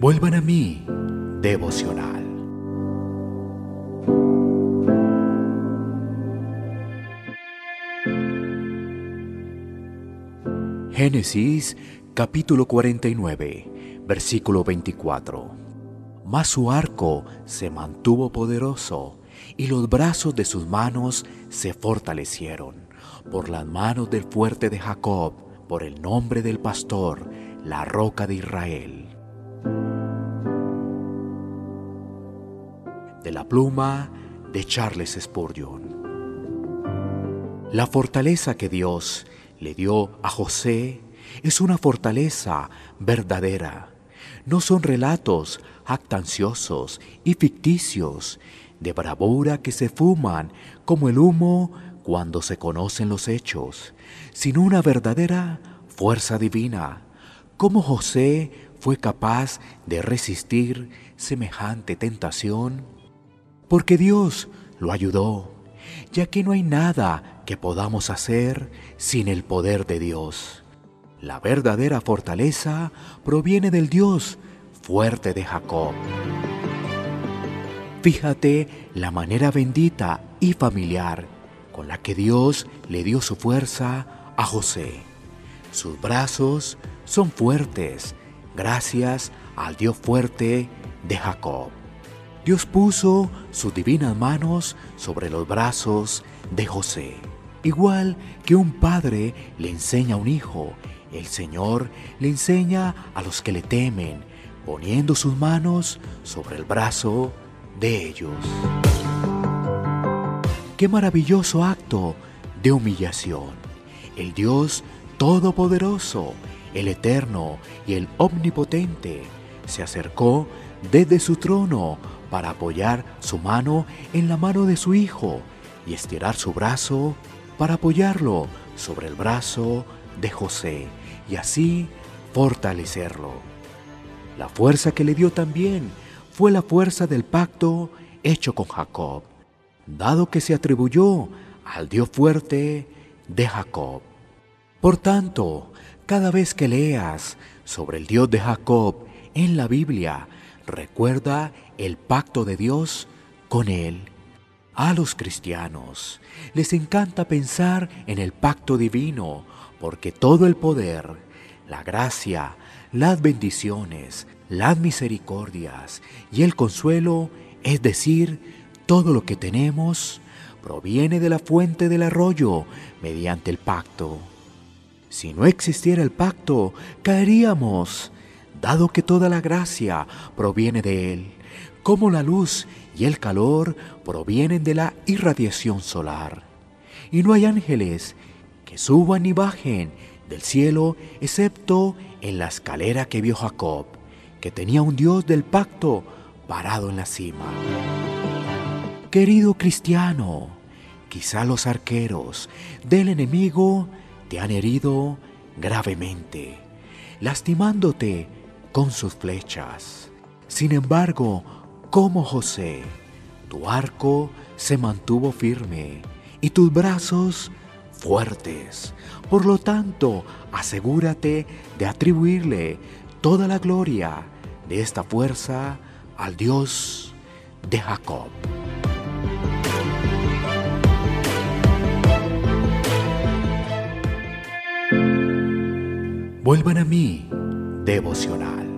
Vuelvan a mí, devocional. Génesis capítulo 49, versículo 24. Mas su arco se mantuvo poderoso y los brazos de sus manos se fortalecieron por las manos del fuerte de Jacob, por el nombre del pastor, la roca de Israel. De la pluma de Charles Spurgeon. La fortaleza que Dios le dio a José es una fortaleza verdadera. No son relatos actanciosos y ficticios de bravura que se fuman como el humo cuando se conocen los hechos, sino una verdadera fuerza divina. ¿Cómo José fue capaz de resistir semejante tentación? Porque Dios lo ayudó, ya que no hay nada que podamos hacer sin el poder de Dios. La verdadera fortaleza proviene del Dios fuerte de Jacob. Fíjate la manera bendita y familiar con la que Dios le dio su fuerza a José. Sus brazos son fuertes gracias al Dios fuerte de Jacob. Dios puso sus divinas manos sobre los brazos de José. Igual que un padre le enseña a un hijo, el Señor le enseña a los que le temen, poniendo sus manos sobre el brazo de ellos. Qué maravilloso acto de humillación. El Dios Todopoderoso, el Eterno y el Omnipotente, se acercó desde su trono para apoyar su mano en la mano de su Hijo y estirar su brazo para apoyarlo sobre el brazo de José y así fortalecerlo. La fuerza que le dio también fue la fuerza del pacto hecho con Jacob, dado que se atribuyó al Dios fuerte de Jacob. Por tanto, cada vez que leas sobre el Dios de Jacob en la Biblia, recuerda el pacto de Dios con él. A los cristianos les encanta pensar en el pacto divino porque todo el poder, la gracia, las bendiciones, las misericordias y el consuelo, es decir, todo lo que tenemos, proviene de la fuente del arroyo mediante el pacto. Si no existiera el pacto, caeríamos, dado que toda la gracia proviene de él, como la luz y el calor provienen de la irradiación solar. Y no hay ángeles que suban ni bajen del cielo, excepto en la escalera que vio Jacob, que tenía un Dios del pacto parado en la cima. Querido cristiano, quizá los arqueros del enemigo te han herido gravemente, lastimándote con sus flechas. Sin embargo, como José, tu arco se mantuvo firme y tus brazos fuertes. Por lo tanto, asegúrate de atribuirle toda la gloria de esta fuerza al Dios de Jacob. Vuelvan a mí, devocional.